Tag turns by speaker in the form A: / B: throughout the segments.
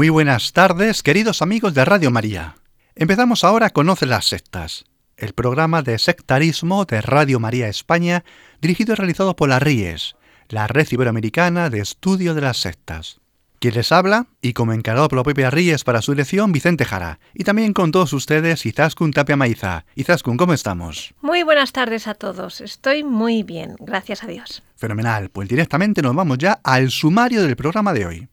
A: Muy buenas tardes, queridos amigos de Radio María. Empezamos ahora Conoce las sectas, el programa de sectarismo de Radio María España, dirigido y realizado por la RIES, la Red Iberoamericana de Estudio de las Sectas. Quien les habla, y como encargado por la propia RIES para su dirección, Vicente Jara. Y también con todos ustedes, Izaskun Tapia Maiza. Izaskun, ¿cómo estamos?
B: Muy buenas tardes a todos. Estoy muy bien, gracias a Dios.
A: Fenomenal. Pues directamente nos vamos ya al sumario del programa de hoy.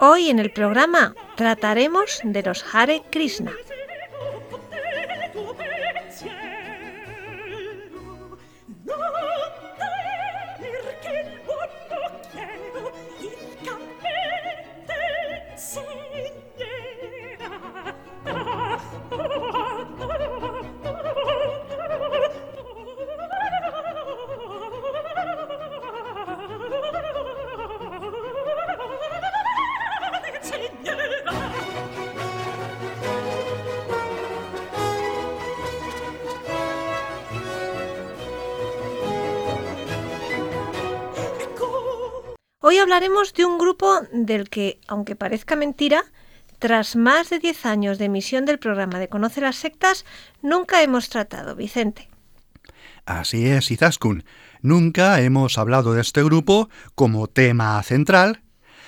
B: Hoy en el programa trataremos de los Hare Krishna. Hablaremos de un grupo del que, aunque parezca mentira, tras más de 10 años de emisión del programa de Conoce las Sectas, nunca hemos tratado, Vicente.
A: Así es, Izaskun. Nunca hemos hablado de este grupo como tema central,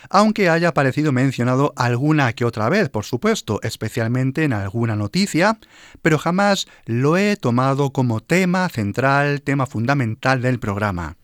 A: aunque haya aparecido mencionado alguna que otra vez, por supuesto, especialmente en alguna noticia, pero jamás lo he tomado como tema central, tema fundamental del programa.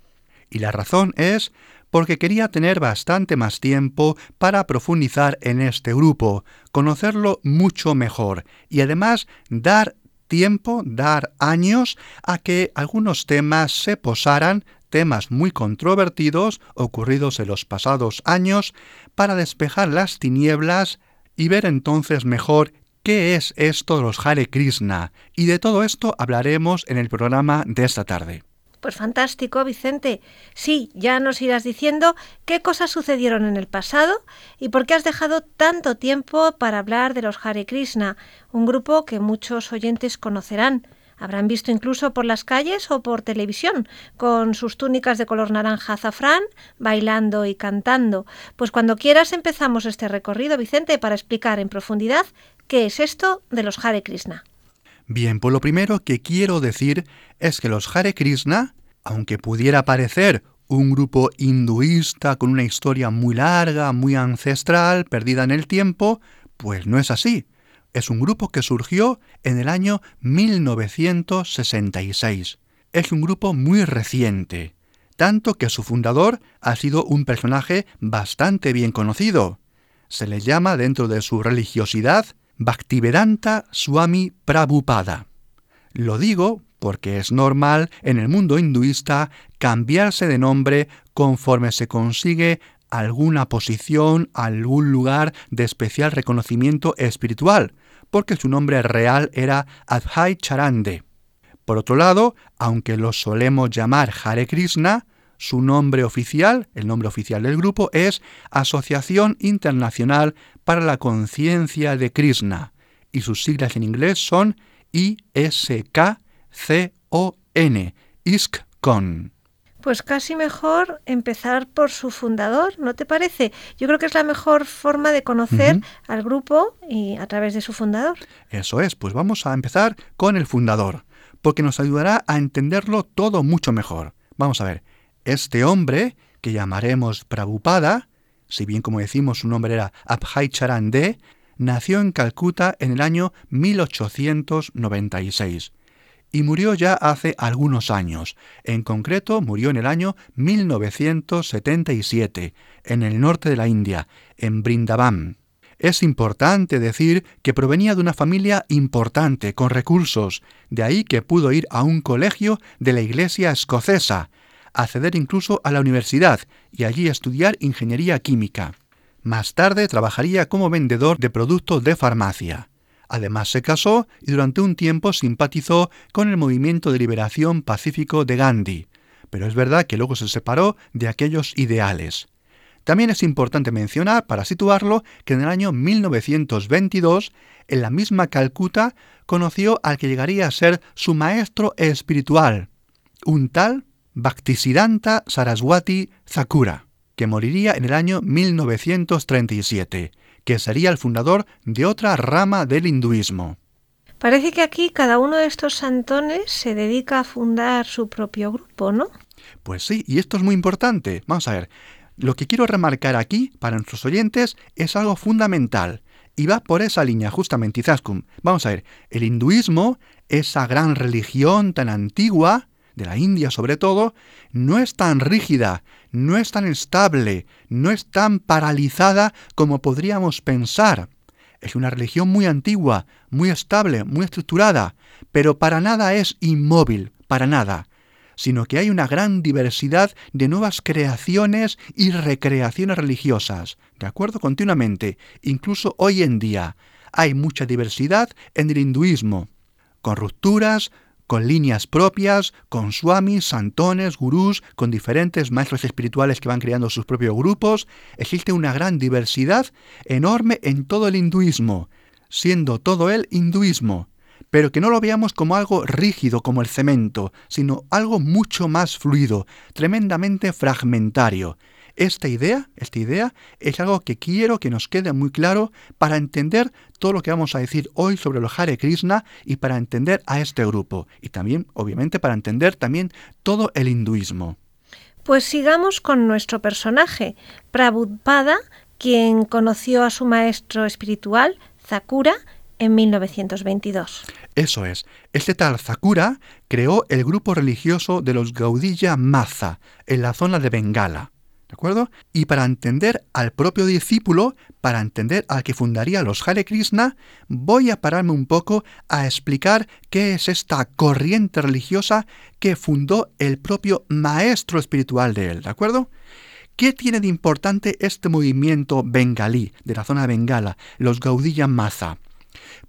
A: Y la razón es porque quería tener bastante más tiempo para profundizar en este grupo, conocerlo mucho mejor y además dar tiempo, dar años a que algunos temas se posaran, temas muy controvertidos ocurridos en los pasados años, para despejar las tinieblas y ver entonces mejor qué es esto de los Hare Krishna. Y de todo esto hablaremos en el programa de esta tarde.
B: Pues fantástico, Vicente. Sí, ya nos irás diciendo qué cosas sucedieron en el pasado y por qué has dejado tanto tiempo para hablar de los Hare Krishna, un grupo que muchos oyentes conocerán. Habrán visto incluso por las calles o por televisión, con sus túnicas de color naranja azafrán, bailando y cantando. Pues cuando quieras empezamos este recorrido, Vicente, para explicar en profundidad qué es esto de los Hare Krishna.
A: Bien, pues lo primero que quiero decir es que los Hare Krishna, aunque pudiera parecer un grupo hinduista con una historia muy larga, muy ancestral, perdida en el tiempo, pues no es así. Es un grupo que surgió en el año 1966. Es un grupo muy reciente, tanto que su fundador ha sido un personaje bastante bien conocido. Se le llama dentro de su religiosidad Bhaktivedanta Swami Prabhupada. Lo digo porque es normal en el mundo hinduista cambiarse de nombre conforme se consigue alguna posición, algún lugar de especial reconocimiento espiritual, porque su nombre real era Adhai Charande. Por otro lado, aunque lo solemos llamar Hare Krishna, su nombre oficial, el nombre oficial del grupo, es Asociación Internacional para la Conciencia de Krishna, y sus siglas en inglés son ISKCON, ISKCON.
B: Pues casi mejor empezar por su fundador, ¿no te parece? Yo creo que es la mejor forma de conocer al grupo y a través de su fundador.
A: Eso es, pues vamos a empezar con el fundador, porque nos ayudará a entenderlo todo mucho mejor. Vamos a ver, este hombre, que llamaremos Prabhupada, si bien como decimos su nombre era Abhai Charande, nació en Calcuta en el año 1896 y murió ya hace algunos años. En concreto, murió en el año 1977, en el norte de la India, en Brindavan. Es importante decir que provenía de una familia importante, con recursos, de ahí que pudo ir a un colegio de la Iglesia escocesa, acceder incluso a la universidad y allí estudiar ingeniería química. Más tarde trabajaría como vendedor de productos de farmacia. Además se casó y durante un tiempo simpatizó con el movimiento de liberación pacífico de Gandhi, pero es verdad que luego se separó de aquellos ideales. También es importante mencionar, para situarlo, que en el año 1922, en la misma Calcuta, conoció al que llegaría a ser su maestro espiritual, un tal Bhaktisiddhanta Saraswati Thakura, que moriría en el año 1937, que sería el fundador de otra rama del hinduismo.
B: Parece que aquí cada uno de estos santones se dedica a fundar su propio grupo, ¿no?
A: Pues sí, y esto es muy importante. Vamos a ver, lo que quiero remarcar aquí para nuestros oyentes es algo fundamental y va por esa línea justamente, Izaskun. Vamos a ver, el hinduismo, esa gran religión tan antigua, de la India sobre todo, no es tan rígida, no es tan estable, no es tan paralizada como podríamos pensar. Es una religión muy antigua, muy estable, muy estructurada, pero para nada es inmóvil, para nada sino que hay una gran diversidad de nuevas creaciones y recreaciones religiosas, ¿de acuerdo? Continuamente, incluso hoy en día, hay mucha diversidad en el hinduismo, con rupturas, con líneas propias, con swamis, santones, gurús, con diferentes maestros espirituales que van creando sus propios grupos. Existe una gran diversidad enorme en todo el hinduismo, siendo todo el hinduismo pero que no lo veamos como algo rígido como el cemento, sino algo mucho más fluido, tremendamente fragmentario. Esta idea, esta idea es algo que quiero que nos quede muy claro para entender todo lo que vamos a decir hoy sobre los Hare Krishna y para entender a este grupo y también, obviamente, para entender también todo el hinduismo.
B: Pues sigamos con nuestro personaje, Prabhupada, quien conoció a su maestro espiritual, Zakura, en 1922.
A: Eso es. Este tal Zakura creó el grupo religioso de los Gaudiya Maza en la zona de Bengala. ¿De acuerdo? Y para entender al propio discípulo, para entender al que fundaría los Hare Krishna, voy a pararme un poco a explicar qué es esta corriente religiosa que fundó el propio maestro espiritual de él. ¿De acuerdo? ¿Qué tiene de importante este movimiento bengalí de la zona de Bengala, los Gaudiya Maza?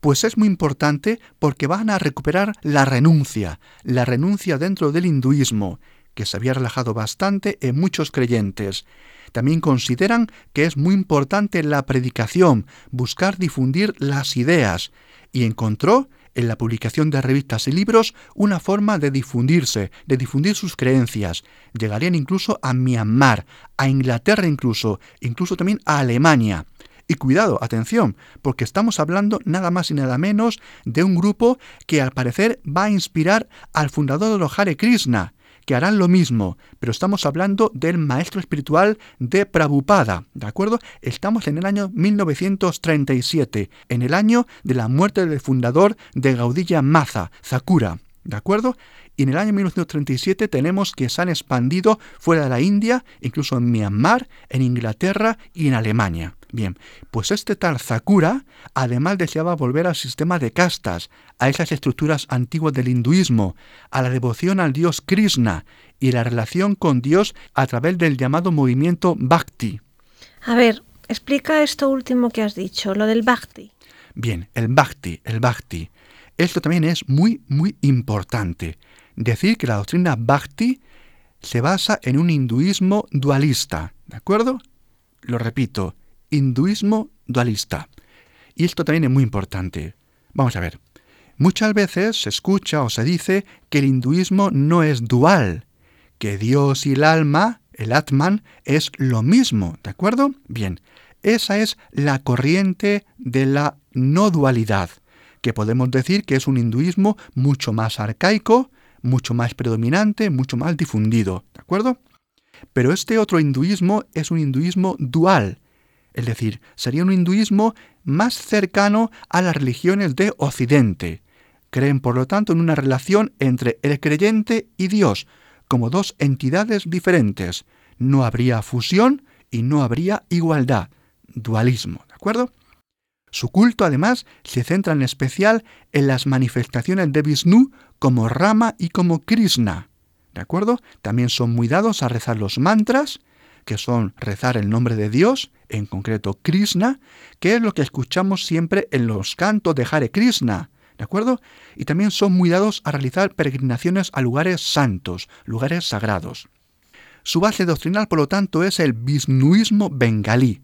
A: Pues es muy importante porque van a recuperar la renuncia, la renuncia dentro del hinduismo, que se había relajado bastante en muchos creyentes. También consideran que es muy importante la predicación, buscar difundir las ideas, y encontró en la publicación de revistas y libros una forma de difundirse, de difundir sus creencias. Llegarían incluso a Myanmar, a Inglaterra incluso, incluso también a Alemania. Y cuidado, atención, porque estamos hablando nada más y nada menos de un grupo que al parecer va a inspirar al fundador de los Hare Krishna, que harán lo mismo, pero estamos hablando del maestro espiritual de Prabhupada, ¿de acuerdo? Estamos en el año 1937, en el año de la muerte del fundador de Gaudilla Maza, Zakura, ¿de acuerdo? Y en el año 1937 tenemos que se han expandido fuera de la India, incluso en Myanmar, en Inglaterra y en Alemania. Bien, pues este tal Zakura además deseaba volver al sistema de castas, a esas estructuras antiguas del hinduismo, a la devoción al dios Krishna y la relación con Dios a través del llamado movimiento Bhakti.
B: A ver, explica esto último que has dicho, lo del Bhakti.
A: Bien, el Bhakti, el Bhakti. Esto también es muy, muy importante. Decir que la doctrina Bhakti se basa en un hinduismo dualista, ¿de acuerdo? Lo repito, hinduismo dualista. Y esto también es muy importante. Vamos a ver. Muchas veces se escucha o se dice que el hinduismo no es dual, que Dios y el alma, el Atman, es lo mismo, ¿de acuerdo? Bien, esa es la corriente de la no dualidad, que podemos decir que es un hinduismo mucho más arcaico, mucho más predominante, mucho más difundido, ¿de acuerdo? Pero este otro hinduismo es un hinduismo dual, es decir, sería un hinduismo más cercano a las religiones de Occidente, Creen, por lo tanto, en una relación entre el creyente y Dios, como dos entidades diferentes. No habría fusión y no habría igualdad, dualismo, ¿de acuerdo? Su culto, además, se centra en especial en las manifestaciones de Vishnu como Rama y como Krishna. ¿De acuerdo? También son muy dados a rezar los mantras, que son rezar el nombre de Dios, en concreto Krishna, que es lo que escuchamos siempre en los cantos de Hare Krishna. ¿De acuerdo? Y también son muy dados a realizar peregrinaciones a lugares santos, lugares sagrados. Su base doctrinal, por lo tanto, es el Vishnuismo bengalí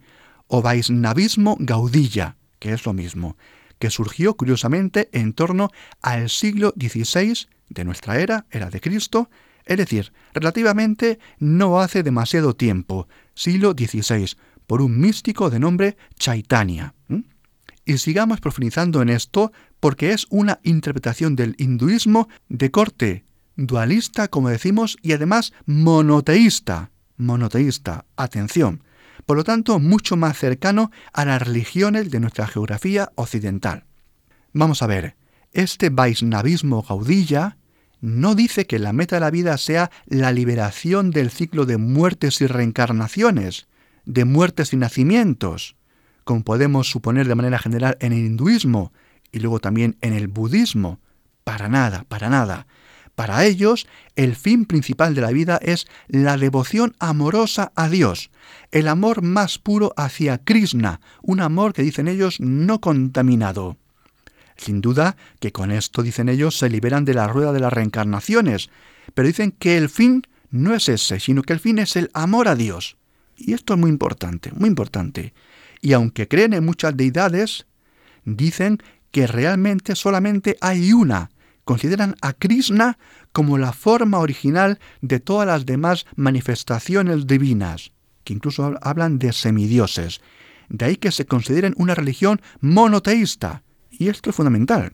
A: o Vaisnavismo gaudilla, que es lo mismo, que surgió curiosamente en torno al siglo XVI de nuestra era, era de Cristo, es decir, relativamente no hace demasiado tiempo, siglo XVI, por un místico de nombre Chaitanya. Y sigamos profundizando en esto porque es una interpretación del hinduismo de corte dualista, como decimos, y además monoteísta. Monoteísta, atención por lo tanto mucho más cercano a las religiones de nuestra geografía occidental. Vamos a ver, este Vaisnavismo gaudilla no dice que la meta de la vida sea la liberación del ciclo de muertes y reencarnaciones, de muertes y nacimientos, como podemos suponer de manera general en el hinduismo y luego también en el budismo. Para nada, para nada. Para ellos, el fin principal de la vida es la devoción amorosa a Dios, el amor más puro hacia Krishna, un amor que dicen ellos no contaminado. Sin duda que con esto, dicen ellos, se liberan de la rueda de las reencarnaciones, pero dicen que el fin no es ese, sino que el fin es el amor a Dios. Y esto es muy importante, muy importante. Y aunque creen en muchas deidades, dicen que realmente solamente hay una, consideran a Krishna como la forma original de todas las demás manifestaciones divinas, que incluso hablan de semidioses. De ahí que se consideren una religión monoteísta. Y esto es fundamental.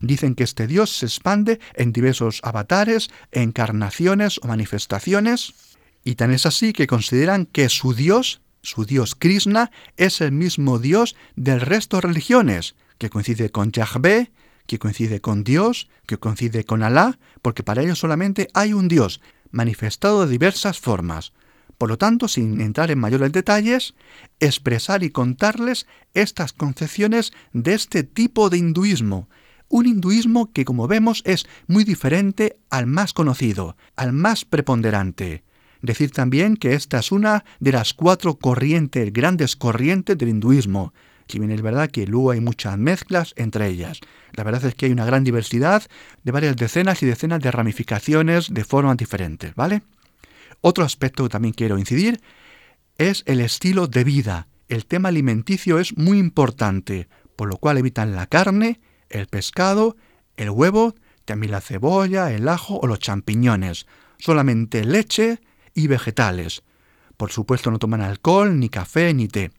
A: Dicen que este Dios se expande en diversos avatares, encarnaciones o manifestaciones, y tan es así que consideran que su Dios, su Dios Krishna, es el mismo Dios del resto de religiones, que coincide con Yahvé, que coincide con Dios, que coincide con Alá, porque para ellos solamente hay un Dios, manifestado de diversas formas. Por lo tanto, sin entrar en mayores detalles, expresar y contarles estas concepciones de este tipo de hinduismo, un hinduismo que como vemos es muy diferente al más conocido, al más preponderante. Decir también que esta es una de las cuatro corrientes, grandes corrientes del hinduismo, si bien es verdad que luego hay muchas mezclas entre ellas. La verdad es que hay una gran diversidad de varias decenas y decenas de ramificaciones de formas diferentes, ¿vale? Otro aspecto que también quiero incidir es el estilo de vida. El tema alimenticio es muy importante, por lo cual evitan la carne, el pescado, el huevo, también la cebolla, el ajo o los champiñones. Solamente leche y vegetales. Por supuesto no toman alcohol, ni café, ni té.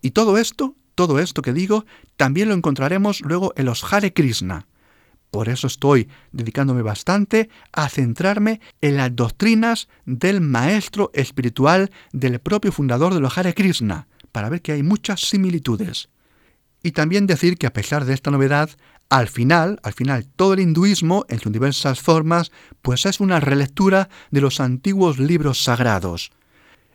A: Y todo esto todo esto que digo también lo encontraremos luego en los Hare Krishna. Por eso estoy dedicándome bastante a centrarme en las doctrinas del maestro espiritual del propio fundador de los Krishna, para ver que hay muchas similitudes. Y también decir que a pesar de esta novedad, al final, al final todo el hinduismo en sus diversas formas, pues es una relectura de los antiguos libros sagrados.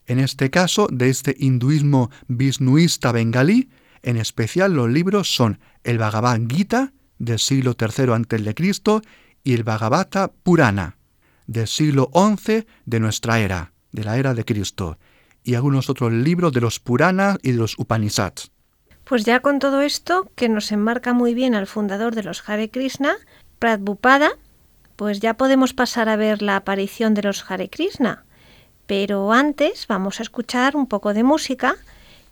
A: En este caso, de este hinduismo vishnuista bengalí, en especial los libros son el Bhagavad Gita del siglo III a.C. y el Bhagavata Purana del siglo XI de nuestra era, de la era de Cristo, y algunos otros libros de los Puranas y de los Upanishads.
B: Pues ya con todo esto, que nos enmarca muy bien al fundador de los Hare Krishna, Prabhupada, pues ya podemos pasar a ver la aparición de los Hare Krishna. Pero antes vamos a escuchar un poco de música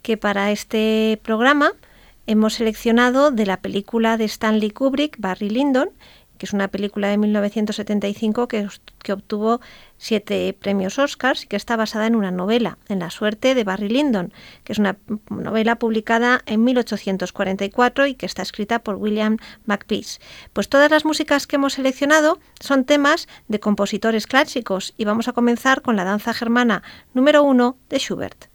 B: que para este programa hemos seleccionado de la película de Stanley Kubrick, Barry Lyndon, que es una película de 1975 que, obtuvo siete premios Oscars y que está basada en una novela, en la suerte de Barry Lyndon, que es una novela publicada en 1844 y que está escrita por William Makepeace. Pues todas las músicas que hemos seleccionado son temas de compositores clásicos y vamos a comenzar con la danza germana número uno de Schubert.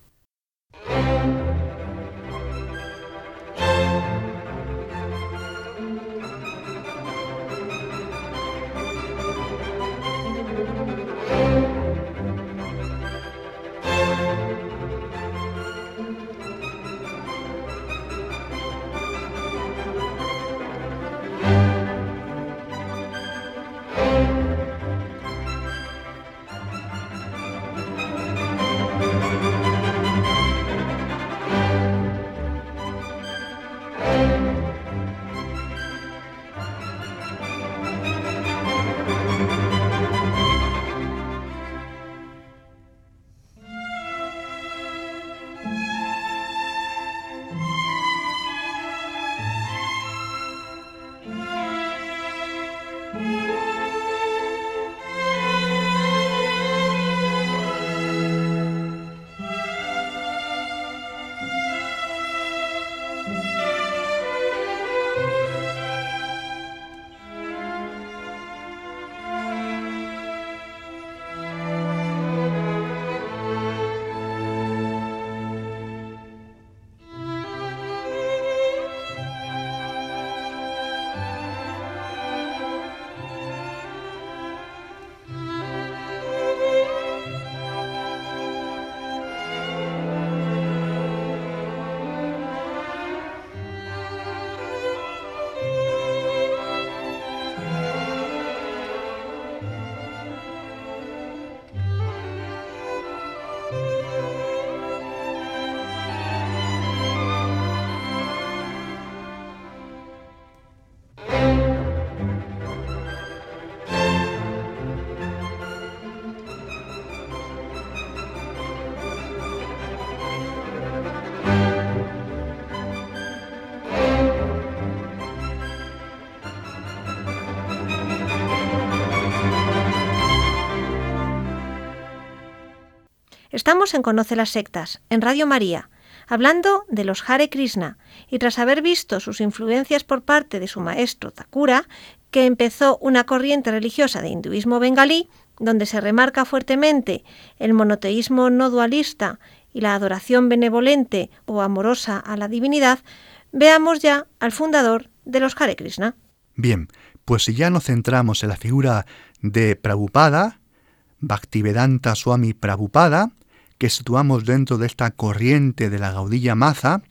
B: Estamos en Conoce las Sectas, en Radio María, hablando de los Hare Krishna, y tras haber visto sus influencias por parte de su maestro Thakura, que empezó una corriente religiosa de hinduismo bengalí, donde se remarca fuertemente el monoteísmo no dualista y la adoración benevolente o amorosa a la divinidad, veamos ya al fundador de los Hare Krishna.
A: Bien, pues si ya nos centramos en la figura de Prabhupada, Bhaktivedanta Swami Prabhupada, que situamos dentro de esta corriente de la Gaudilla Maza,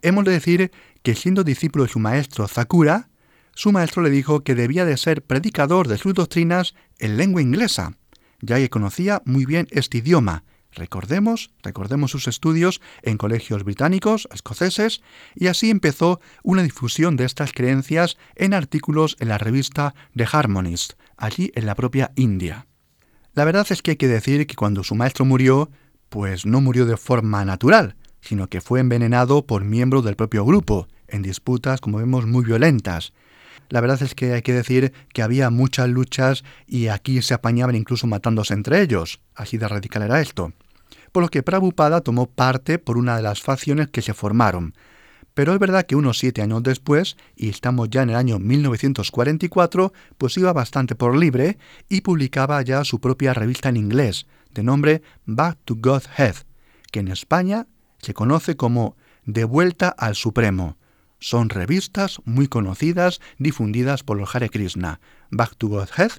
A: hemos de decir que siendo discípulo de su maestro Zakura, su maestro le dijo que debía de ser predicador de sus doctrinas en lengua inglesa, ya que conocía muy bien este idioma. Recordemos, recordemos sus estudios en colegios británicos, escoceses, y así empezó una difusión de estas creencias en artículos en la revista The Harmonist, allí en la propia India. La verdad es que hay que decir que cuando su maestro murió, pues no murió de forma natural, sino que fue envenenado por miembros del propio grupo, en disputas, como vemos, muy violentas, la verdad es que hay que decir que había muchas luchas y aquí se apañaban incluso matándose entre ellos. Así de radical era esto. Por lo que Prabhupada tomó parte por una de las facciones que se formaron. Pero es verdad que unos siete años después, y estamos ya en el año 1944, pues iba bastante por libre y publicaba ya su propia revista en inglés, de nombre Back to God's Head, que en España se conoce como De vuelta al Supremo, son revistas muy conocidas difundidas por los Hare Krishna. Back to Godhead,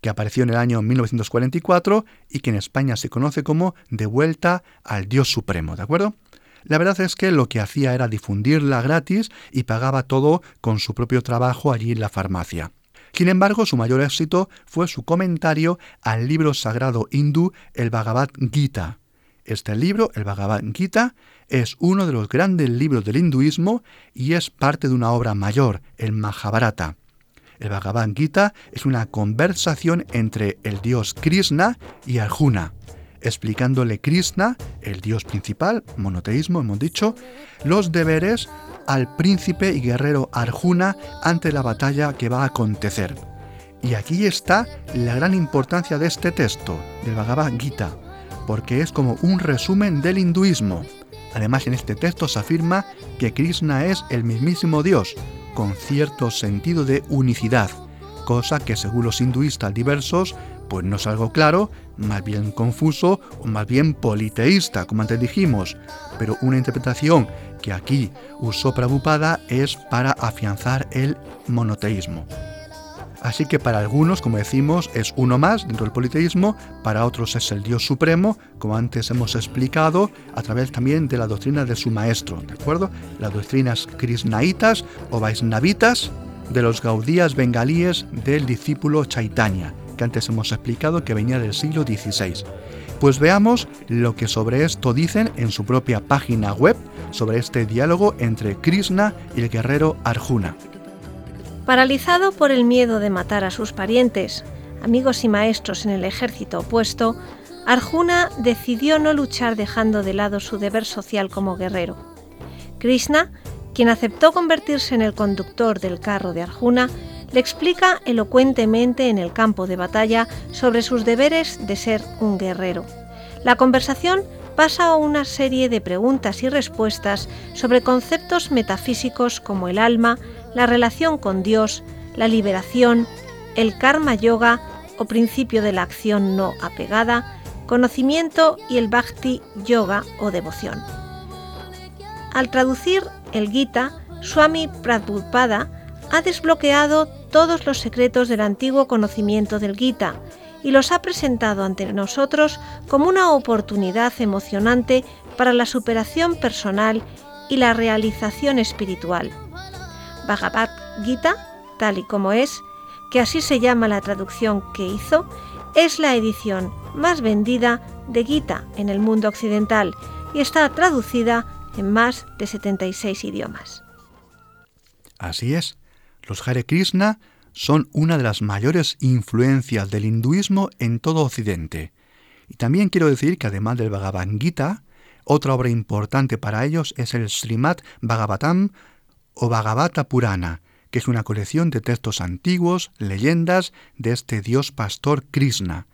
A: que apareció en el año 1944 y que en España se conoce como De vuelta al Dios Supremo, ¿de acuerdo? La verdad es que lo que hacía era difundirla gratis y pagaba todo con su propio trabajo allí en la farmacia. Sin embargo, su mayor éxito fue su comentario al libro sagrado hindú, el Bhagavad Gita. Este libro, el Bhagavad Gita, es uno de los grandes libros del hinduismo y es parte de una obra mayor, el Mahabharata. El Bhagavad Gita es una conversación entre el dios Krishna y Arjuna, explicándole Krishna, el dios principal, monoteísmo hemos dicho, los deberes al príncipe y guerrero Arjuna ante la batalla que va a acontecer. Y aquí está la gran importancia de este texto, del Bhagavad Gita, porque es como un resumen del hinduismo. Además, en este texto se afirma que Krishna es el mismísimo Dios, con cierto sentido de unicidad, cosa que según los hinduistas diversos, pues no es algo claro, más bien confuso o más bien politeísta, como antes dijimos, pero una interpretación que aquí usó Prabhupada es para afianzar el monoteísmo. Así que para algunos, como decimos, es uno más dentro del politeísmo, para otros es el Dios supremo, como antes hemos explicado, a través también de la doctrina de su maestro, ¿de acuerdo? Las doctrinas krishnaitas o vaisnavitas de los gaudías bengalíes del discípulo Chaitanya, que antes hemos explicado que venía del siglo XVI. Pues veamos lo que sobre esto dicen en su propia página web sobre este diálogo entre Krishna y el guerrero Arjuna.
B: Paralizado por el miedo de matar a sus parientes, amigos y maestros en el ejército opuesto, Arjuna decidió no luchar dejando de lado su deber social como guerrero. Krishna, quien aceptó convertirse en el conductor del carro de Arjuna, le explica elocuentemente en el campo de batalla sobre sus deberes de ser un guerrero. La conversación pasa a una serie de preguntas y respuestas sobre conceptos metafísicos como el alma, la relación con Dios, la liberación, el karma yoga o principio de la acción no apegada, conocimiento y el bhakti yoga o devoción. Al traducir el Gita, Swami Prabhupada ha desbloqueado todos los secretos del antiguo conocimiento del Gita y los ha presentado ante nosotros como una oportunidad emocionante para la superación personal y la realización espiritual. Bhagavad Gita, tal y como es, que así se llama la traducción que hizo, es la edición más vendida de Gita en el mundo occidental y está traducida en más de 76 idiomas.
A: Así es, los Hare Krishna son una de las mayores influencias del hinduismo en todo Occidente. Y también quiero decir que además del Bhagavad Gita, otra obra importante para ellos es el Srimad Bhagavatam o Bhagavata Purana, que es una colección de textos antiguos, leyendas de este dios pastor Krishna.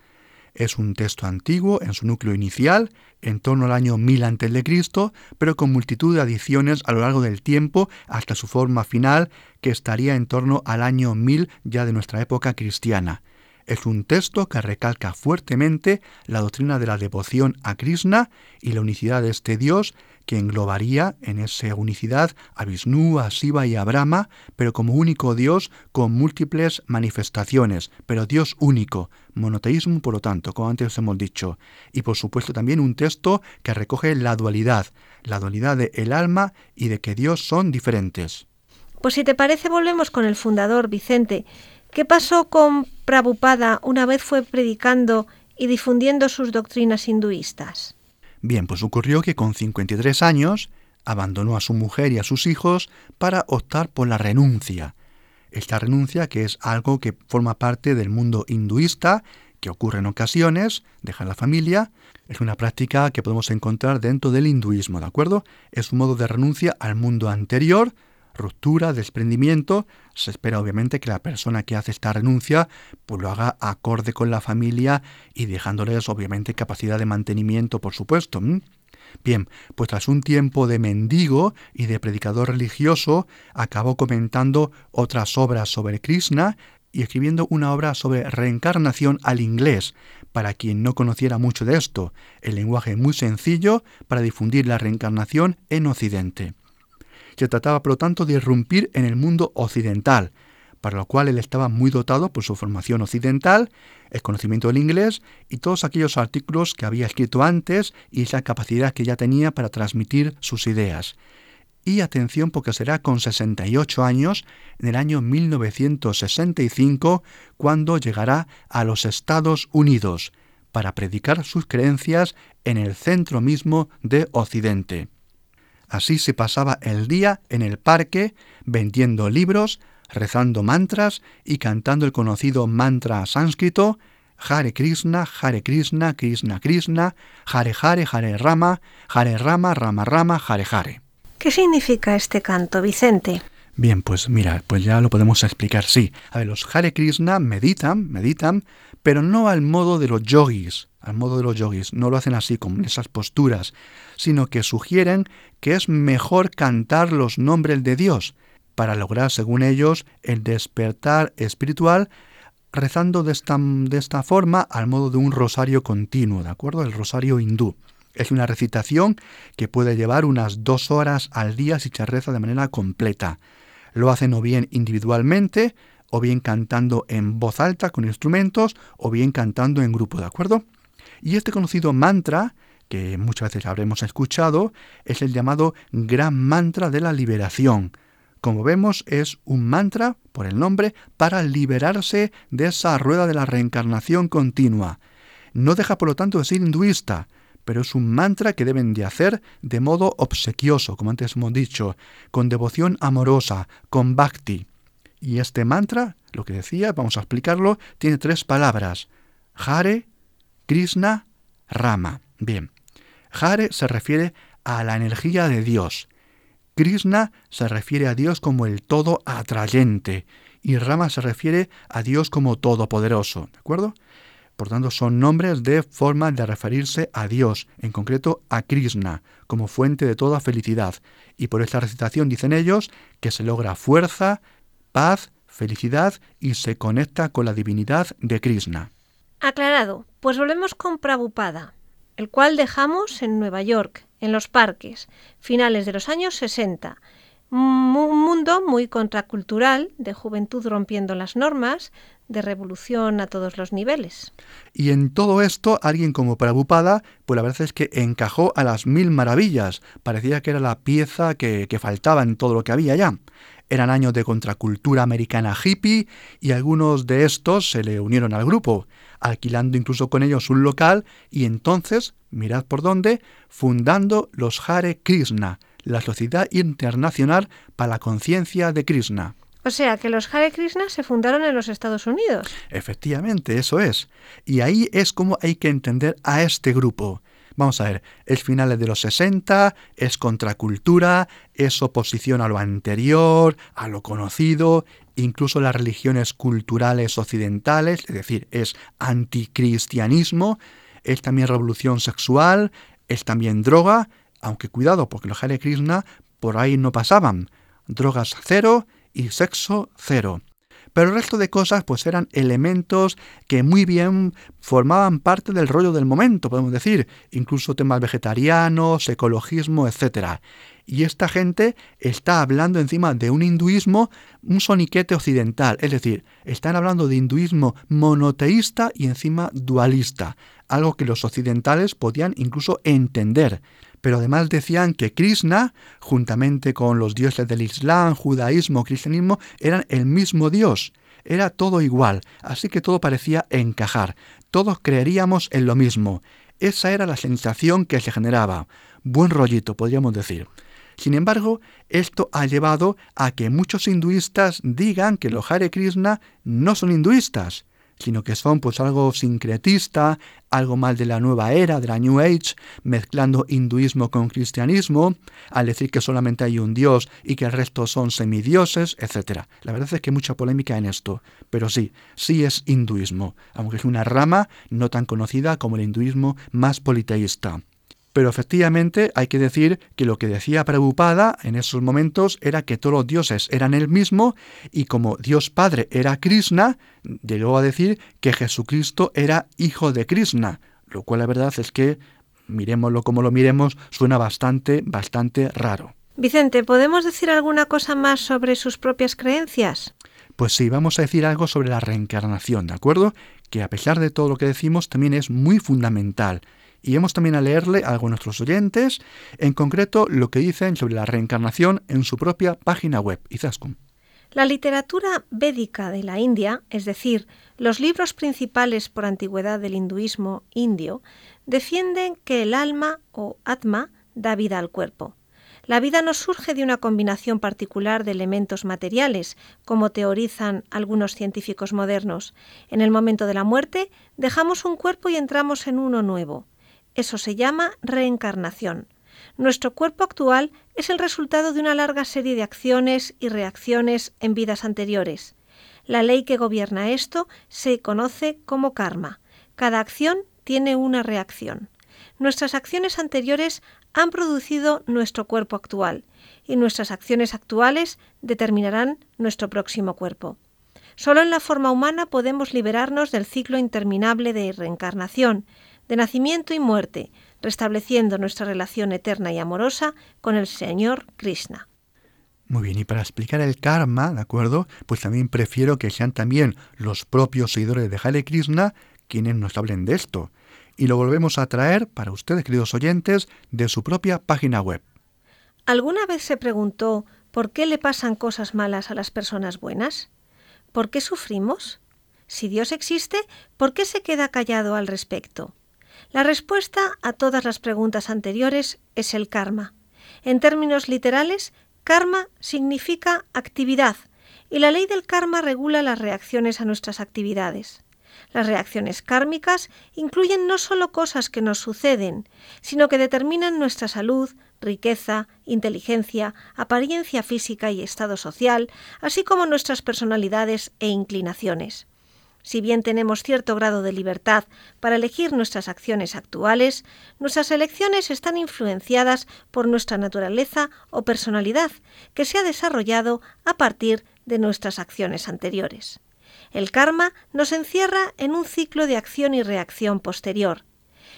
A: Es un texto antiguo en su núcleo inicial, en torno al año 1000 a.C., pero con multitud de adiciones a lo largo del tiempo hasta su forma final, que estaría en torno al año 1000 ya de nuestra época cristiana. Es un texto que recalca fuertemente la doctrina de la devoción a Krishna y la unicidad de este Dios que englobaría en esa unicidad a Vishnu, a Shiva y a Brahma, pero como único Dios con múltiples manifestaciones, pero Dios único, monoteísmo por lo tanto, como antes hemos dicho, y por supuesto también un texto que recoge la dualidad, la dualidad de el alma y de que Dios son diferentes.
B: Pues si te parece volvemos con el fundador Vicente. ¿Qué pasó con Prabhupada una vez fue predicando y difundiendo sus doctrinas hinduistas?
A: Bien, pues ocurrió que con 53 años abandonó a su mujer y a sus hijos para optar por la renuncia. Esta renuncia, que es algo que forma parte del mundo hinduista, que ocurre en ocasiones, dejar la familia, es una práctica que podemos encontrar dentro del hinduismo, ¿de acuerdo? Es un modo de renuncia al mundo anterior, ruptura, desprendimiento, se espera obviamente que la persona que hace esta renuncia pues lo haga acorde con la familia y dejándoles obviamente capacidad de mantenimiento, por supuesto. Bien, pues tras un tiempo de mendigo y de predicador religioso, acabó comentando otras obras sobre Krishna y escribiendo una obra sobre reencarnación al inglés, para quien no conociera mucho de esto, el lenguaje muy sencillo para difundir la reencarnación en Occidente. Se trataba, por lo tanto, de irrumpir en el mundo occidental, para lo cual él estaba muy dotado por su formación occidental, el conocimiento del inglés y todos aquellos artículos que había escrito antes y esa capacidad que ya tenía para transmitir sus ideas. Y atención porque será con 68 años, en el año 1965, cuando llegará a los Estados Unidos para predicar sus creencias en el centro mismo de Occidente. Así se pasaba el día en el parque vendiendo libros, rezando mantras y cantando el conocido mantra sánscrito Hare Krishna, Hare Krishna, Krishna Krishna, Hare Hare, Hare Rama, Hare Rama, Rama Rama, Hare Hare.
B: ¿Qué significa este canto, Vicente?
A: Bien, pues mira, pues ya lo podemos explicar, sí. A ver, los Hare Krishna meditan, meditan, pero no al modo de los yogis, al modo de los yogis, no lo hacen así, con esas posturas, sino que sugieren que es mejor cantar los nombres de Dios para lograr, según ellos, el despertar espiritual, rezando de esta, de esta forma al modo de un rosario continuo, ¿de acuerdo? El rosario hindú. Es una recitación que puede llevar unas dos horas al día si se reza de manera completa. Lo hacen o bien individualmente, o bien cantando en voz alta con instrumentos, o bien cantando en grupo, ¿de acuerdo? Y este conocido mantra, que muchas veces habremos escuchado, es el llamado Gran Mantra de la Liberación. Como vemos, es un mantra, por el nombre, para liberarse de esa rueda de la reencarnación continua. No deja, por lo tanto, de ser hinduista, pero es un mantra que deben de hacer de modo obsequioso, como antes hemos dicho, con devoción amorosa, con bhakti. Y este mantra, lo que decía, vamos a explicarlo, tiene tres palabras. Hare, Krishna, Rama. Bien, Hare se refiere a la energía de Dios. Krishna se refiere a Dios como el todo atrayente y Rama se refiere a Dios como todopoderoso, ¿de acuerdo? Por tanto, son nombres de forma de referirse a Dios, en concreto a Krishna, como fuente de toda felicidad. Y por esta recitación dicen ellos que se logra fuerza, paz, felicidad y se conecta con la divinidad de Krishna.
B: Aclarado, pues volvemos con Prabhupada, el cual dejamos en Nueva York, en los parques, finales de los años 60. Un mundo muy contracultural, de juventud rompiendo las normas, de revolución a todos los niveles.
A: Y en todo esto, alguien como Prabhupada, pues la verdad es que encajó a las mil maravillas. Parecía que era la pieza que, que faltaba en todo lo que había ya. Eran años de contracultura americana hippie y algunos de estos se le unieron al grupo, alquilando incluso con ellos un local y entonces, mirad por dónde, fundando los Hare Krishna, la Sociedad Internacional para la Conciencia de Krishna.
B: O sea, que los Hare Krishna se fundaron en los Estados Unidos.
A: Efectivamente, eso es. Y ahí es como hay que entender a este grupo. Vamos a ver, es finales de los 60, es contracultura, es oposición a lo anterior, a lo conocido, incluso las religiones culturales occidentales, es decir, es anticristianismo, es también revolución sexual, es también droga, aunque cuidado, porque los Hare Krishna por ahí no pasaban. Drogas cero y sexo cero. Pero el resto de cosas pues eran elementos que muy bien formaban parte del rollo del momento, podemos decir, incluso temas vegetarianos, ecologismo, etc. Y esta gente está hablando encima de un hinduismo, un soniquete occidental, es decir, están hablando de hinduismo monoteísta y encima dualista, algo que los occidentales podían incluso entender pero además decían que Krishna, juntamente con los dioses del Islam, judaísmo, cristianismo, eran el mismo Dios. Era todo igual, así que todo parecía encajar. Todos creeríamos en lo mismo. Esa era la sensación que se generaba. Buen rollito, podríamos decir. Sin embargo, esto ha llevado a que muchos hinduistas digan que los Hare Krishna no son hinduistas, sino que son pues algo sincretista, algo más de la nueva era, de la New Age, mezclando hinduismo con cristianismo, al decir que solamente hay un dios y que el resto son semidioses, etc. La verdad es que hay mucha polémica en esto, pero sí, sí es hinduismo, aunque es una rama no tan conocida como el hinduismo más politeísta. Pero efectivamente hay que decir que lo que decía Prabhupada en esos momentos era que todos los dioses eran el mismo y como Dios Padre era Krishna, llegó a decir que Jesucristo era hijo de Krishna, lo cual la verdad es que, miremoslo como lo miremos, suena bastante, bastante raro.
B: Vicente, ¿podemos decir alguna cosa más sobre sus propias creencias?
A: Pues sí, vamos a decir algo sobre la reencarnación, ¿de acuerdo? Que a pesar de todo lo que decimos, también es muy fundamental y vamos también a leerle algo a nuestros oyentes, en concreto lo que dicen sobre la reencarnación en su propia página web, Izaskun.
B: La literatura védica de la India, es decir, los libros principales por antigüedad del hinduismo indio, defienden que el alma o atma da vida al cuerpo. La vida no surge de una combinación particular de elementos materiales, como teorizan algunos científicos modernos. En el momento de la muerte, dejamos un cuerpo y entramos en uno nuevo. Eso se llama reencarnación. Nuestro cuerpo actual es el resultado de una larga serie de acciones y reacciones en vidas anteriores. La ley que gobierna esto se conoce como karma. Cada acción tiene una reacción. Nuestras acciones anteriores han producido nuestro cuerpo actual y nuestras acciones actuales determinarán nuestro próximo cuerpo. Solo en la forma humana podemos liberarnos del ciclo interminable de reencarnación, de nacimiento y muerte, restableciendo nuestra relación eterna y amorosa con el Señor Krishna.
A: Muy bien, y para explicar el karma, ¿de acuerdo? Pues también prefiero que sean también los propios seguidores de Hare Krishna quienes nos hablen de esto. Y lo volvemos a traer para ustedes, queridos oyentes, de su propia página web.
B: ¿Alguna vez se preguntó por qué le pasan cosas malas a las personas buenas? ¿Por qué sufrimos? Si Dios existe, ¿por qué se queda callado al respecto? La respuesta a todas las preguntas anteriores es el karma. En términos literales, karma significa actividad y la ley del karma regula las reacciones a nuestras actividades. Las reacciones kármicas incluyen no solo cosas que nos suceden, sino que determinan nuestra salud, riqueza, inteligencia, apariencia física y estado social, así como nuestras personalidades e inclinaciones. Si bien tenemos cierto grado de libertad para elegir nuestras acciones actuales, nuestras elecciones están influenciadas por nuestra naturaleza o personalidad, que se ha desarrollado a partir de nuestras acciones anteriores. El karma nos encierra en un ciclo de acción y reacción posterior.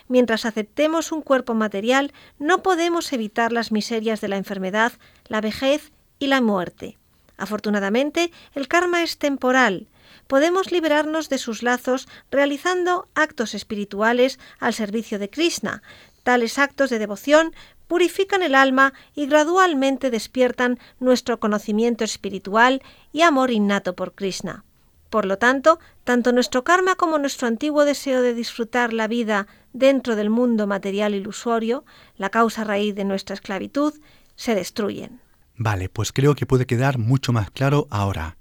B: Mientras aceptemos un cuerpo material, no podemos evitar las miserias de la enfermedad, la vejez y la muerte. Afortunadamente, el karma es temporal, podemos liberarnos de sus lazos realizando actos espirituales al servicio de Krishna. Tales actos de devoción purifican el alma y gradualmente despiertan nuestro conocimiento espiritual y amor innato por Krishna. Por lo tanto, tanto nuestro karma como nuestro antiguo deseo de disfrutar la vida dentro del mundo material ilusorio, la causa raíz de nuestra esclavitud, se destruyen.
A: Vale, pues creo que puede quedar mucho más claro ahora.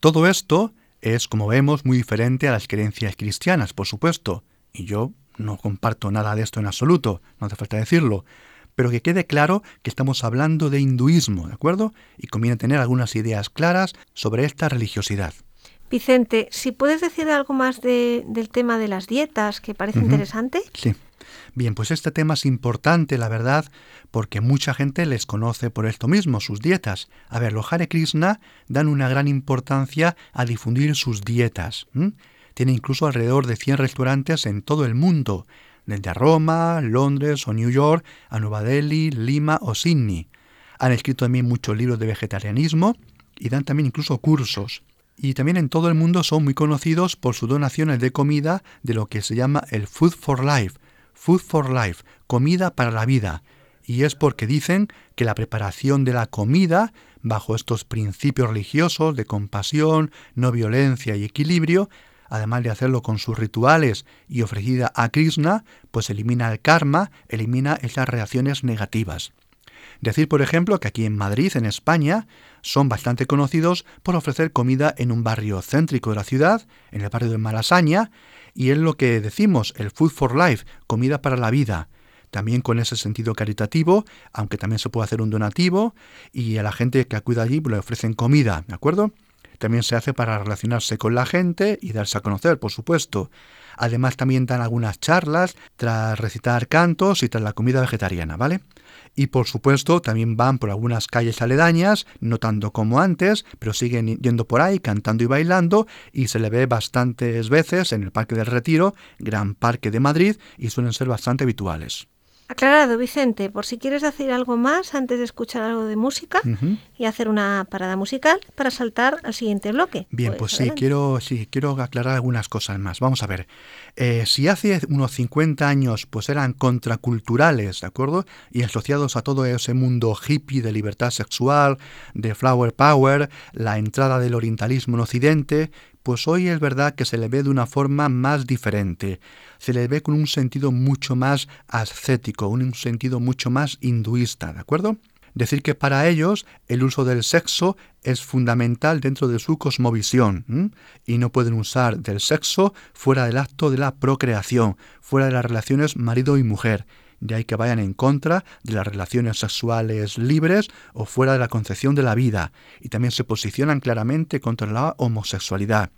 A: Todo esto es, como vemos, muy diferente a las creencias cristianas, por supuesto, y yo no comparto nada de esto en absoluto, no hace falta decirlo, pero que quede claro que estamos hablando de hinduismo, ¿de acuerdo? Y conviene tener algunas ideas claras sobre esta religiosidad.
B: Vicente, si puedes decir algo más del tema de las dietas, que parece interesante.
A: Sí. Bien, pues este tema es importante, la verdad, porque mucha gente les conoce por esto mismo, sus dietas. A ver, los Hare Krishna dan una gran importancia a difundir sus dietas. Tiene incluso alrededor de 100 restaurantes en todo el mundo, desde Roma, Londres o New York, a Nueva Delhi, Lima o Sydney. Han escrito también muchos libros de vegetarianismo y dan también incluso cursos. Y también en todo el mundo son muy conocidos por sus donaciones de comida de lo que se llama el Food for Life, Food for Life, comida para la vida. Y es porque dicen que la preparación de la comida, bajo estos principios religiosos de compasión, no violencia y equilibrio, además de hacerlo con sus rituales y ofrecida a Krishna, pues elimina el karma, elimina esas reacciones negativas. Decir, por ejemplo, que aquí en Madrid, en España, son bastante conocidos por ofrecer comida en un barrio céntrico de la ciudad, en el barrio de Malasaña, y es lo que decimos, el Food for Life, comida para la vida. También con ese sentido caritativo, aunque también se puede hacer un donativo, y a la gente que acude allí le ofrecen comida, ¿de acuerdo? También se hace para relacionarse con la gente y darse a conocer, por supuesto. Además también dan algunas charlas tras recitar cantos y tras la comida vegetariana, ¿vale? Y por supuesto también van por algunas calles aledañas, no tanto como antes, pero siguen yendo por ahí cantando y bailando y se le ve bastantes veces en el Parque del Retiro, Gran Parque de Madrid, y suelen ser bastante habituales.
B: Aclarado, Vicente, por si quieres decir algo más antes de escuchar algo de música y hacer una parada musical para saltar al siguiente bloque.
A: Bien, pues, sí, quiero, sí, quiero aclarar algunas cosas más. Vamos a ver. Eh, si hace unos 50 años pues eran contraculturales, ¿de acuerdo? Y asociados a todo ese mundo hippie de libertad sexual, de flower power, la entrada del orientalismo en Occidente, pues hoy es verdad que se le ve de una forma más diferente, se le ve con un sentido mucho más ascético, un sentido mucho más hinduista, ¿de acuerdo? Decir que para ellos el uso del sexo es fundamental dentro de su cosmovisión y no pueden usar del sexo fuera del acto de la procreación, fuera de las relaciones marido y mujer. De ahí que vayan en contra de las relaciones sexuales libres o fuera de la concepción de la vida, y también se posicionan claramente contra la homosexualidad.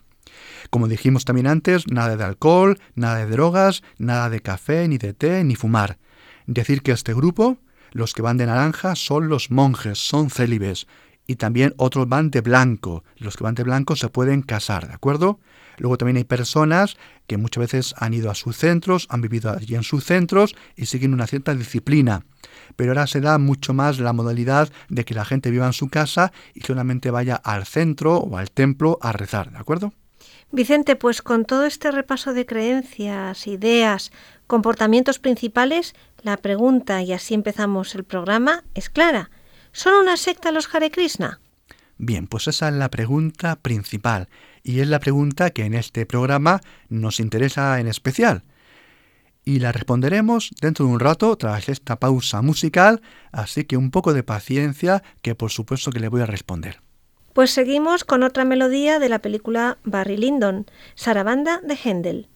A: Como dijimos también antes, nada de alcohol, nada de drogas, nada de café, ni de té, ni fumar. Decir que este grupo, los que van de naranja, son los monjes, son célibes, y también otros van de blanco. Los que van de blanco se pueden casar, ¿de acuerdo? Luego también hay personas que muchas veces han ido a sus centros, han vivido allí en sus centros y siguen una cierta disciplina. Pero ahora se da mucho más la modalidad de que la gente viva en su casa y solamente vaya al centro o al templo a rezar, ¿de acuerdo?
B: Vicente, pues con todo este repaso de creencias, ideas, comportamientos principales, la pregunta, y así empezamos el programa, es clara. ¿Son una secta los Hare Krishna?
A: Bien, pues esa es la pregunta principal y es la pregunta que en este programa nos interesa en especial. Y la responderemos dentro de un rato tras esta pausa musical, así que un poco de paciencia que por supuesto que le voy a responder.
B: Pues seguimos con otra melodía de la película Barry Lyndon, Sarabanda de Händel.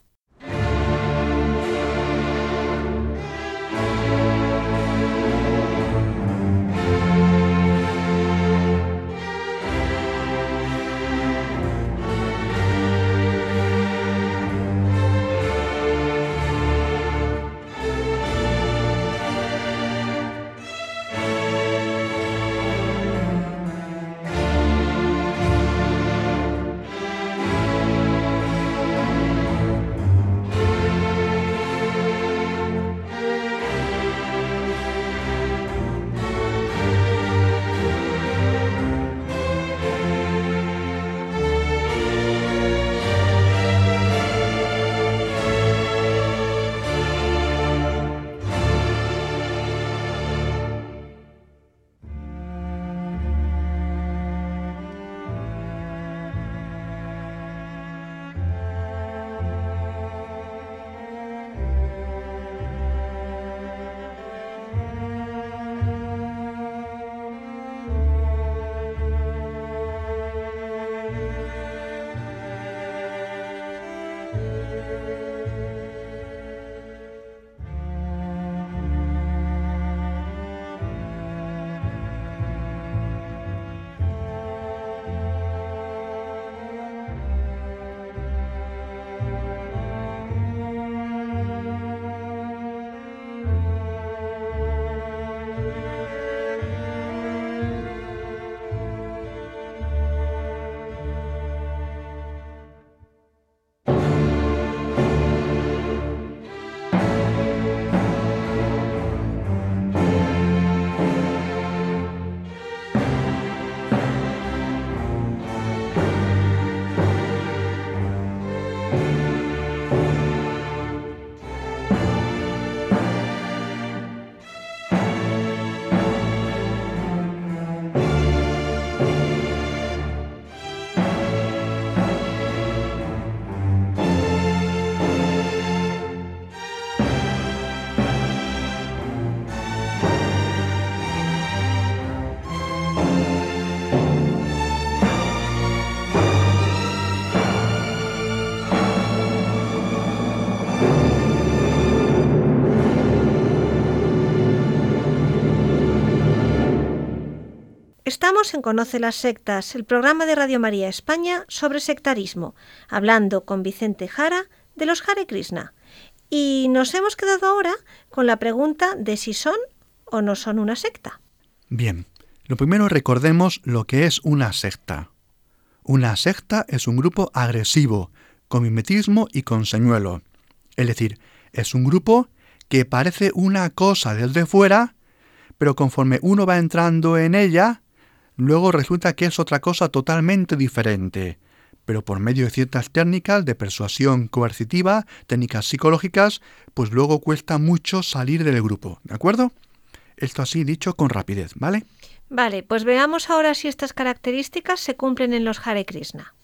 B: En Conoce las Sectas, el programa de Radio María España sobre sectarismo, hablando con Vicente Jara de los Hare Krishna. Y nos hemos quedado ahora con la pregunta de si son o no son una secta.
A: Bien, lo primero recordemos lo que es una secta. Una secta es un grupo agresivo, con mimetismo y con señuelo. Es decir, es un grupo que parece una cosa desde fuera, pero conforme uno va entrando en ella, luego resulta que es otra cosa totalmente diferente. Pero por medio de ciertas técnicas de persuasión coercitiva, técnicas psicológicas, pues luego cuesta mucho salir del grupo, ¿de acuerdo? Esto así dicho con rapidez, ¿vale?
B: Vale, pues veamos ahora si estas características se cumplen en los Hare Krishna.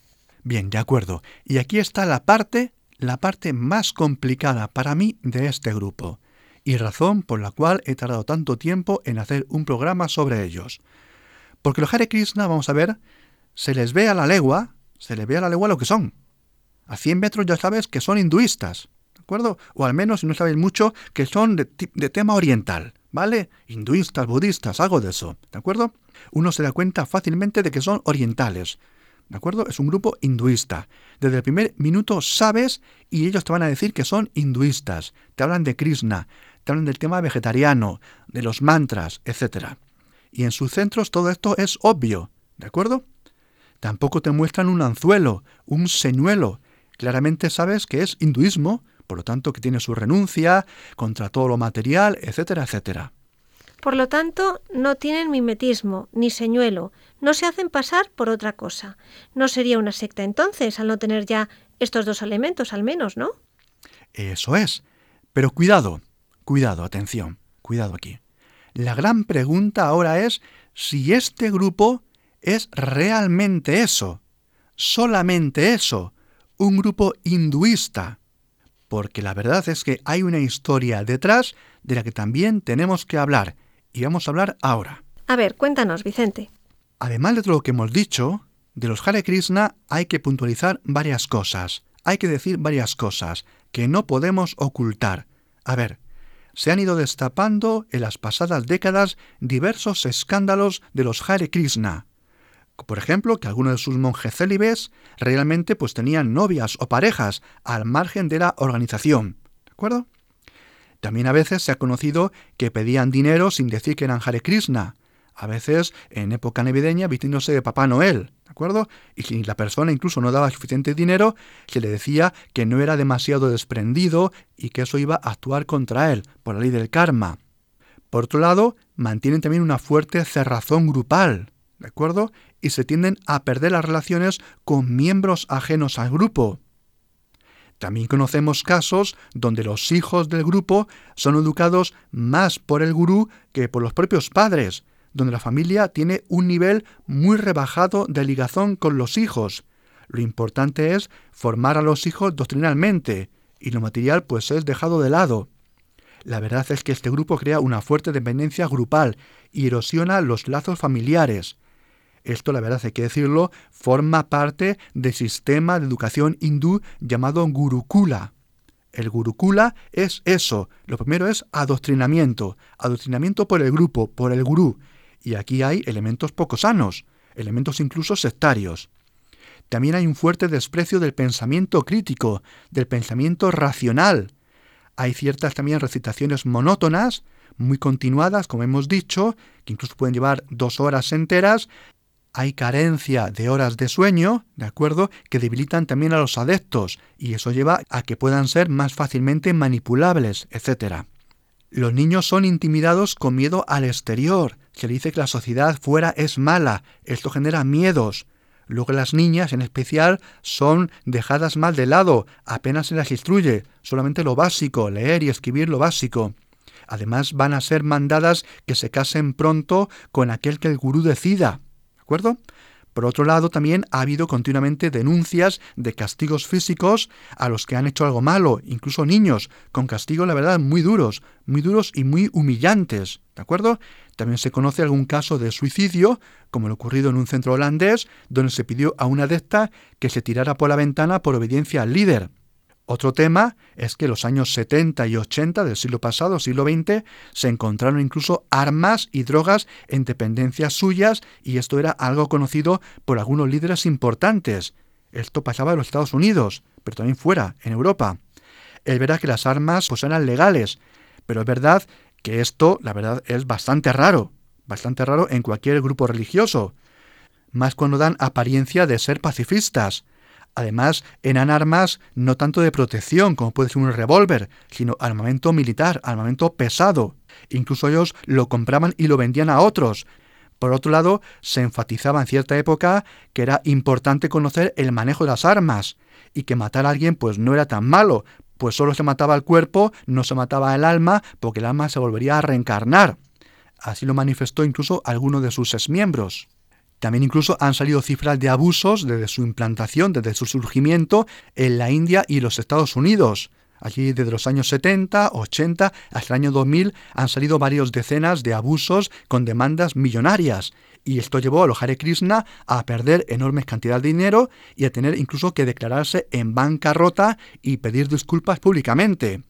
A: Bien, de acuerdo. Y aquí está la parte, la parte más complicada para mí de este grupo, y razón por la cual he tardado tanto tiempo en hacer un programa sobre ellos. Porque los Hare Krishna, vamos a ver, se les ve a la legua, se les ve a la legua lo que son. A 100 metros ya sabes que son hinduistas, ¿de acuerdo? O al menos, si no sabes mucho, que son de, de tema oriental. ¿vale? Hinduistas, budistas, algo de eso, ¿de acuerdo? Uno se da cuenta fácilmente de que son orientales, ¿de acuerdo? Es un grupo hinduista. Desde el primer minuto sabes y ellos te van a decir que son hinduistas. Te hablan de Krishna, te hablan del tema vegetariano, de los mantras, etc. Y en sus centros todo esto es obvio, ¿de acuerdo? Tampoco te muestran un anzuelo, un señuelo. Claramente sabes que es hinduismo por lo tanto que tiene su renuncia contra todo lo material, etcétera, etcétera.
B: Por lo tanto, no tienen mimetismo ni señuelo, no se hacen pasar por otra cosa. No sería una secta entonces, al no tener ya estos dos elementos al menos, ¿no?
A: Eso es. Pero cuidado, cuidado, atención, cuidado aquí. La gran pregunta ahora es si este grupo es realmente eso, solamente eso, un grupo hinduista, porque la verdad es que hay una historia detrás de la que también tenemos que hablar, y vamos a hablar ahora.
B: A ver, cuéntanos, Vicente.
A: Además de todo lo que hemos dicho, de los Hare Krishna hay que puntualizar varias cosas, hay que decir varias cosas que no podemos ocultar. A ver, se han ido destapando en las pasadas décadas diversos escándalos de los Hare Krishna, por ejemplo, que algunos de sus monjes célibes realmente pues tenían novias o parejas al margen de la organización. ¿De acuerdo? También a veces se ha conocido que pedían dinero sin decir que eran Hare Krishna. A veces, en época navideña, vistiéndose de Papá Noel. Y si la persona incluso no daba suficiente dinero, se le decía que no era demasiado desprendido y que eso iba a actuar contra él, por la ley del karma. Por otro lado, mantienen también una fuerte cerrazón grupal. ¿De acuerdo? y se tienden a perder las relaciones con miembros ajenos al grupo. También conocemos casos donde los hijos del grupo son educados más por el gurú que por los propios padres, donde la familia tiene un nivel muy rebajado de ligazón con los hijos. Lo importante es formar a los hijos doctrinalmente, y lo material pues es dejado de lado. La verdad es que este grupo crea una fuerte dependencia grupal y erosiona los lazos familiares. Esto, la verdad hay que decirlo, forma parte del sistema de educación hindú llamado Gurukula. El Gurukula es eso. Lo primero es adoctrinamiento. Adoctrinamiento por el grupo, por el gurú. Y aquí hay elementos poco sanos, elementos incluso sectarios. También hay un fuerte desprecio del pensamiento crítico, del pensamiento racional. Hay ciertas también recitaciones monótonas, muy continuadas, como hemos dicho, que incluso pueden llevar dos horas enteras, hay carencia de horas de sueño, ¿de acuerdo?, que debilitan también a los adeptos y eso lleva a que puedan ser más fácilmente manipulables, etc. Los niños son intimidados con miedo al exterior. Se le dice que la sociedad fuera es mala. Esto genera miedos. Luego las niñas en especial son dejadas mal de lado, apenas se las instruye, solamente lo básico, leer y escribir lo básico. Además van a ser mandadas que se casen pronto con aquel que el gurú decida acuerdo? Por otro lado, también ha habido continuamente denuncias de castigos físicos a los que han hecho algo malo, incluso niños, con castigos, la verdad, muy duros, muy duros y muy humillantes, ¿de acuerdo? También se conoce algún caso de suicidio, como el ocurrido en un centro holandés, donde se pidió a una adepta que se tirara por la ventana por obediencia al líder. Otro tema es que en los años 70 y 80 del siglo pasado, siglo XX, se encontraron incluso armas y drogas en dependencias suyas y esto era algo conocido por algunos líderes importantes. Esto pasaba en los Estados Unidos, pero también fuera, en Europa. Es verdad que las armas pues eran legales, pero es verdad que esto, la verdad, es bastante raro, bastante raro en cualquier grupo religioso, más cuando dan apariencia de ser pacifistas. Además, eran armas no tanto de protección como puede ser un revólver, sino armamento militar, armamento pesado. Incluso ellos lo compraban y lo vendían a otros. Por otro lado, se enfatizaba en cierta época que era importante conocer el manejo de las armas y que matar a alguien pues no era tan malo, pues solo se mataba el cuerpo, no se mataba el alma, porque el alma se volvería a reencarnar. Así lo manifestó incluso alguno de sus exmiembros. También incluso han salido cifras de abusos desde su implantación, desde su surgimiento en la India y los Estados Unidos. Allí desde los años 70, 80 hasta el año 2000 han salido varios decenas de abusos con demandas millonarias. Y esto llevó a los Krishna a perder enormes cantidades de dinero y a tener incluso que declararse en bancarrota y pedir disculpas públicamente.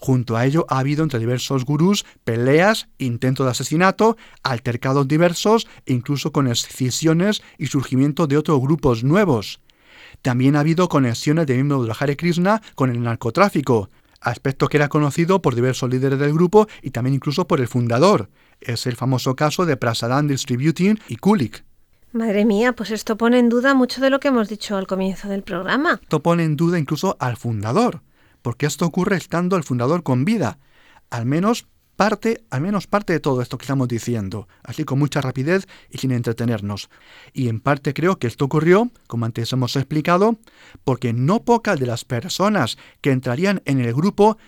A: Junto a ello ha habido entre diversos gurús peleas, intentos de asesinato, altercados diversos incluso con escisiones y surgimiento de otros grupos nuevos. También ha habido conexiones de miembros de Hare Krishna con el narcotráfico, aspecto que era conocido por diversos líderes del grupo y también incluso por el fundador. Es el famoso caso de Prasadam Distributing y Kulik.
B: Madre mía, pues esto pone en duda mucho de lo que hemos dicho al comienzo del programa.
A: Esto pone en duda incluso al fundador porque esto ocurre estando el fundador con vida. Al menos parte, al menos parte de todo esto que estamos diciendo, así con mucha rapidez y sin entretenernos. Y en parte creo que esto ocurrió, como antes hemos explicado, porque no pocas de las personas que entrarían en el grupo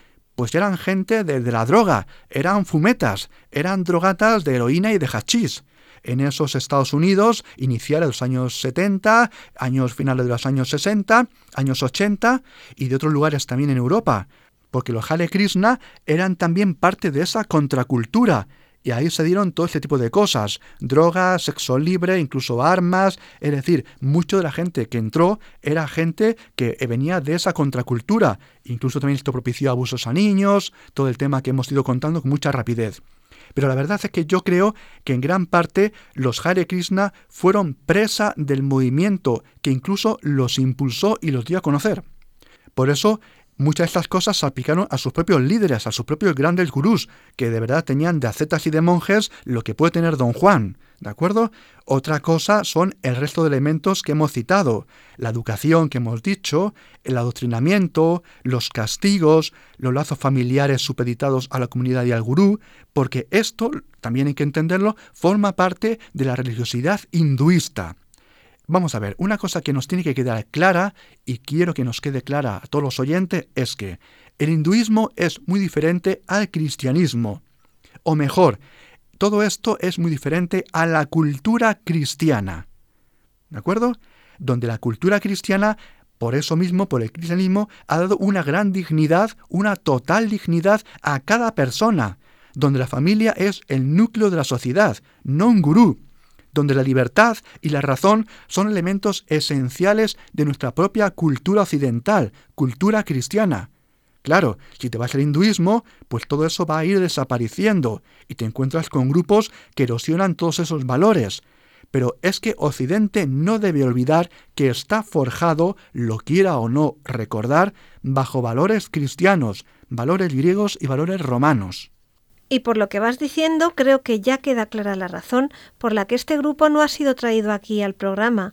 A: pues eran gente de, la droga, eran fumetas, eran drogatas de heroína y de hachís. En esos Estados Unidos iniciales de los años 70, años finales de los años 60, años 80 y de otros lugares también en Europa, porque los Hare Krishna eran también parte de esa contracultura y ahí se dieron todo este tipo de cosas, drogas, sexo libre, incluso armas, es decir, mucho de la gente que entró era gente que venía de esa contracultura, incluso también esto propició abusos a niños, todo el tema que hemos ido contando con mucha rapidez. Pero la verdad es que yo creo que en gran parte los Hare Krishna fueron presa del movimiento que incluso los impulsó y los dio a conocer. Por eso muchas de estas cosas se aplicaron a sus propios líderes, a sus propios grandes gurús, que de verdad tenían de acetas y de monjes lo que puede tener Don Juan. ¿De acuerdo? Otra cosa son el resto de elementos que hemos citado, la educación que hemos dicho, el adoctrinamiento, los castigos, los lazos familiares supeditados a la comunidad y al gurú, porque esto, también hay que entenderlo, forma parte de la religiosidad hinduista. Vamos a ver, una cosa que nos tiene que quedar clara, y quiero que nos quede clara a todos los oyentes, es que el hinduismo es muy diferente al cristianismo. O mejor, todo esto es muy diferente a la cultura cristiana. ¿De acuerdo? Donde la cultura cristiana, por eso mismo, por el cristianismo, ha dado una gran dignidad, una total dignidad a cada persona, donde la familia es el núcleo de la sociedad, no un gurú, donde la libertad y la razón son elementos esenciales de nuestra propia cultura occidental, cultura cristiana. Claro, si te vas al hinduismo, pues todo eso va a ir desapareciendo y te encuentras con grupos que erosionan todos esos valores. Pero es que Occidente no debe olvidar que está forjado, lo quiera o no recordar, bajo valores cristianos, valores griegos y valores romanos.
B: Y por lo que vas diciendo, creo que ya queda clara la razón por la que este grupo no ha sido traído aquí al programa,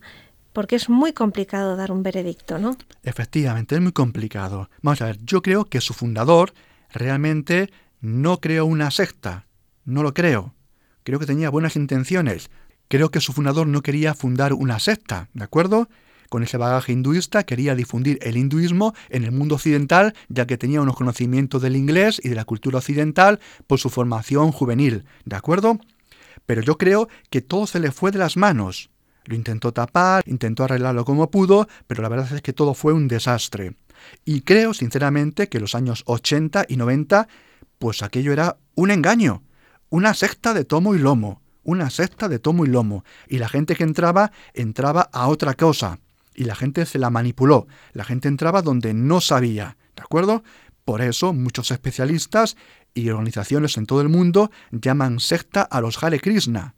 B: porque es muy complicado dar un veredicto, ¿no?
A: Efectivamente, es muy complicado. Vamos a ver, yo creo que su fundador realmente no creó una secta, no lo creo. Creo que tenía buenas intenciones. Creo que su fundador no quería fundar una secta, ¿de acuerdo? Con ese bagaje hinduista quería difundir el hinduismo en el mundo occidental, ya que tenía unos conocimientos del inglés y de la cultura occidental por su formación juvenil, ¿de acuerdo? Pero yo creo que todo se le fue de las manos. Lo intentó tapar, intentó arreglarlo como pudo, pero la verdad es que todo fue un desastre. Y creo, sinceramente, que los años 80 y 90, pues aquello era un engaño, una secta de tomo y lomo, una secta de tomo y lomo, y la gente que entraba entraba a otra cosa. Y la gente se la manipuló. La gente entraba donde no sabía, ¿de acuerdo? Por eso muchos especialistas y organizaciones en todo el mundo llaman secta a los Hare Krishna.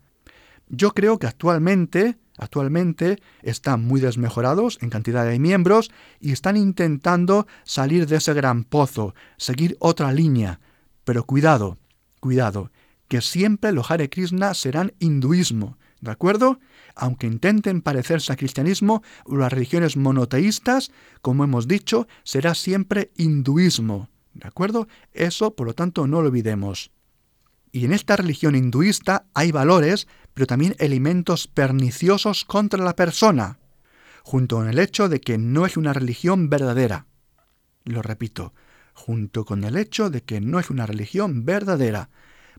A: Yo creo que actualmente, actualmente están muy desmejorados en cantidad de miembros y están intentando salir de ese gran pozo, seguir otra línea. Pero cuidado, cuidado, que siempre los Hare Krishna serán hinduismo, ¿de acuerdo? Aunque intenten parecerse al cristianismo las religiones monoteístas, como hemos dicho, será siempre hinduismo, ¿de acuerdo? Eso, por lo tanto, no lo olvidemos. Y en esta religión hinduista hay valores, pero también elementos perniciosos contra la persona, junto con el hecho de que no es una religión verdadera. Lo repito, junto con el hecho de que no es una religión verdadera,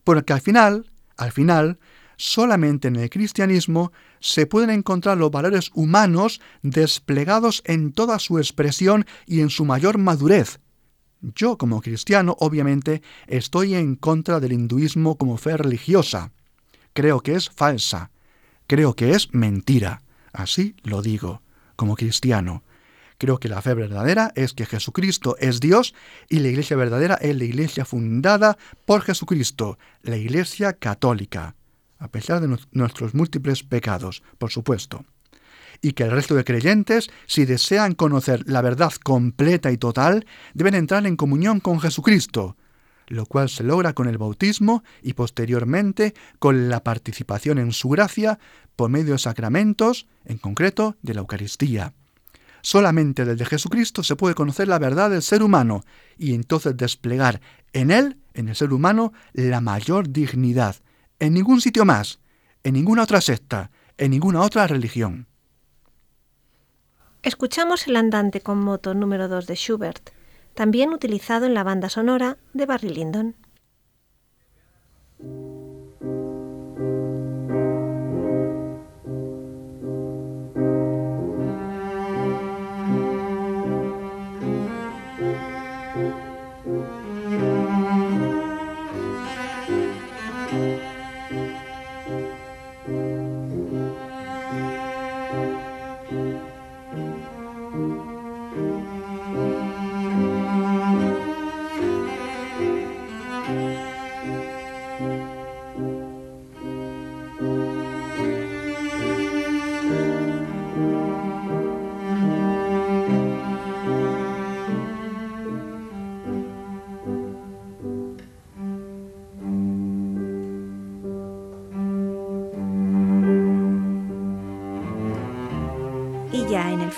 A: porque al final, al final, solamente en el cristianismo se pueden encontrar los valores humanos desplegados en toda su expresión y en su mayor madurez. Yo como cristiano obviamente estoy en contra del hinduismo como fe religiosa. Creo que es falsa. Creo que es mentira. Así lo digo, como cristiano. Creo que la fe verdadera es que Jesucristo es Dios y la iglesia verdadera es la iglesia fundada por Jesucristo, la iglesia católica, a pesar de nuestros múltiples pecados, por supuesto. Y que el resto de creyentes, si desean conocer la verdad completa y total, deben entrar en comunión con Jesucristo, lo cual se logra con el bautismo y posteriormente con la participación en su gracia por medio de sacramentos, en concreto de la Eucaristía. Solamente desde Jesucristo se puede conocer la verdad del ser humano y entonces desplegar en él, en el ser humano, la mayor dignidad. En ningún sitio más, en ninguna otra secta, en ninguna otra religión.
B: Escuchamos el andante con moto número 2 de Schubert, también utilizado en la banda sonora de Barry Lyndon.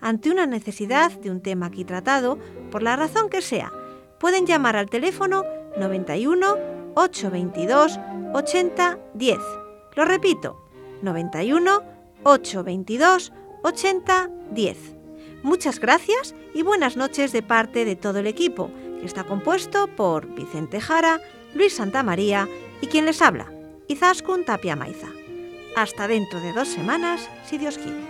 B: ante una necesidad de un tema aquí tratado, por la razón que sea, pueden llamar al teléfono 91 822 80 10. Lo repito, 91 822 80 10. Muchas gracias y buenas noches de parte de todo el equipo, que está compuesto por Vicente Jara, Luis Santamaría y quien les habla, Izaskun Tapia Maiza. Hasta dentro de dos semanas, si Dios quiere.